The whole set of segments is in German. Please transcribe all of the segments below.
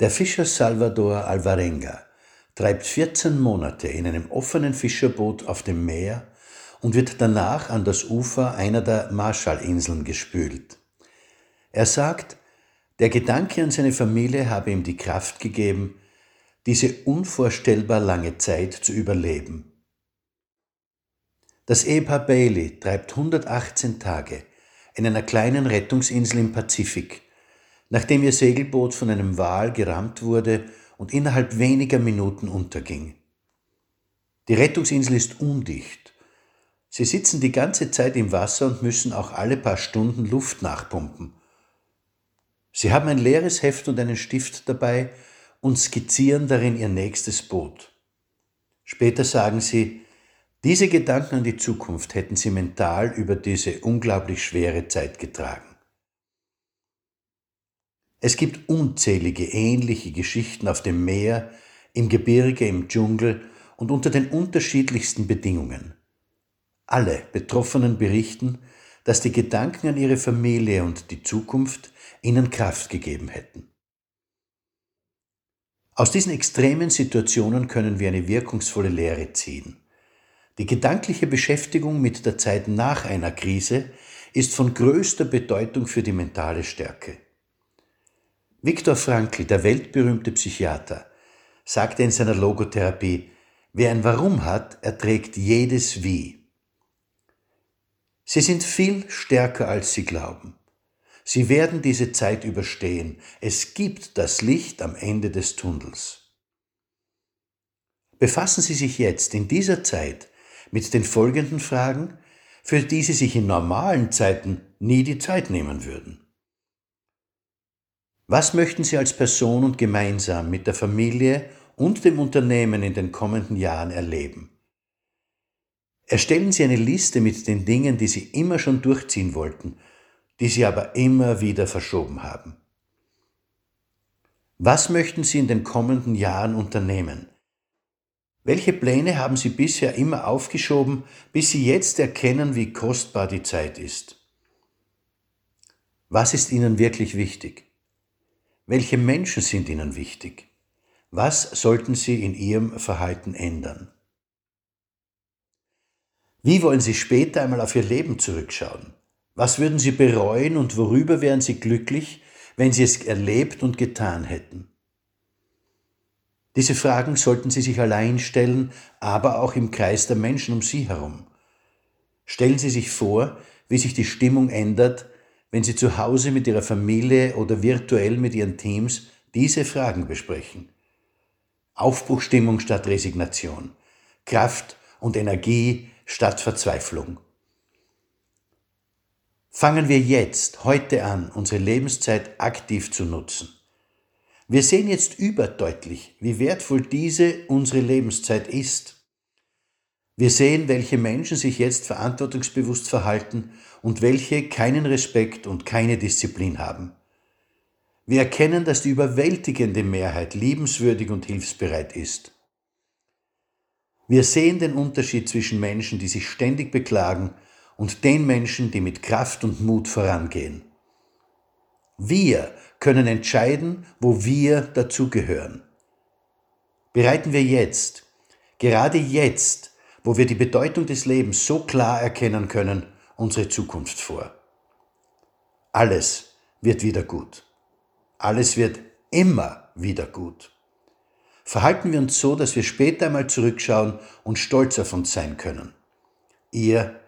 Der Fischer Salvador Alvarenga treibt 14 Monate in einem offenen Fischerboot auf dem Meer und wird danach an das Ufer einer der Marshallinseln gespült. Er sagt, der Gedanke an seine Familie habe ihm die Kraft gegeben, diese unvorstellbar lange Zeit zu überleben. Das Ehepaar Bailey treibt 118 Tage in einer kleinen Rettungsinsel im Pazifik nachdem ihr Segelboot von einem Wal gerammt wurde und innerhalb weniger Minuten unterging. Die Rettungsinsel ist undicht. Sie sitzen die ganze Zeit im Wasser und müssen auch alle paar Stunden Luft nachpumpen. Sie haben ein leeres Heft und einen Stift dabei und skizzieren darin ihr nächstes Boot. Später sagen sie, diese Gedanken an die Zukunft hätten sie mental über diese unglaublich schwere Zeit getragen. Es gibt unzählige ähnliche Geschichten auf dem Meer, im Gebirge, im Dschungel und unter den unterschiedlichsten Bedingungen. Alle Betroffenen berichten, dass die Gedanken an ihre Familie und die Zukunft ihnen Kraft gegeben hätten. Aus diesen extremen Situationen können wir eine wirkungsvolle Lehre ziehen. Die gedankliche Beschäftigung mit der Zeit nach einer Krise ist von größter Bedeutung für die mentale Stärke. Viktor Frankl, der weltberühmte Psychiater, sagte in seiner Logotherapie, wer ein Warum hat, erträgt jedes Wie. Sie sind viel stärker, als Sie glauben. Sie werden diese Zeit überstehen. Es gibt das Licht am Ende des Tunnels. Befassen Sie sich jetzt in dieser Zeit mit den folgenden Fragen, für die Sie sich in normalen Zeiten nie die Zeit nehmen würden. Was möchten Sie als Person und gemeinsam mit der Familie und dem Unternehmen in den kommenden Jahren erleben? Erstellen Sie eine Liste mit den Dingen, die Sie immer schon durchziehen wollten, die Sie aber immer wieder verschoben haben. Was möchten Sie in den kommenden Jahren unternehmen? Welche Pläne haben Sie bisher immer aufgeschoben, bis Sie jetzt erkennen, wie kostbar die Zeit ist? Was ist Ihnen wirklich wichtig? Welche Menschen sind Ihnen wichtig? Was sollten Sie in Ihrem Verhalten ändern? Wie wollen Sie später einmal auf Ihr Leben zurückschauen? Was würden Sie bereuen und worüber wären Sie glücklich, wenn Sie es erlebt und getan hätten? Diese Fragen sollten Sie sich allein stellen, aber auch im Kreis der Menschen um Sie herum. Stellen Sie sich vor, wie sich die Stimmung ändert, wenn Sie zu Hause mit Ihrer Familie oder virtuell mit Ihren Teams diese Fragen besprechen. Aufbruchstimmung statt Resignation. Kraft und Energie statt Verzweiflung. Fangen wir jetzt, heute an, unsere Lebenszeit aktiv zu nutzen. Wir sehen jetzt überdeutlich, wie wertvoll diese unsere Lebenszeit ist. Wir sehen, welche Menschen sich jetzt verantwortungsbewusst verhalten und welche keinen Respekt und keine Disziplin haben. Wir erkennen, dass die überwältigende Mehrheit liebenswürdig und hilfsbereit ist. Wir sehen den Unterschied zwischen Menschen, die sich ständig beklagen, und den Menschen, die mit Kraft und Mut vorangehen. Wir können entscheiden, wo wir dazugehören. Bereiten wir jetzt, gerade jetzt, wo wir die Bedeutung des Lebens so klar erkennen können, unsere Zukunft vor. Alles wird wieder gut. Alles wird immer wieder gut. Verhalten wir uns so, dass wir später einmal zurückschauen und stolz auf uns sein können. Ihr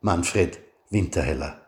Manfred Winterheller.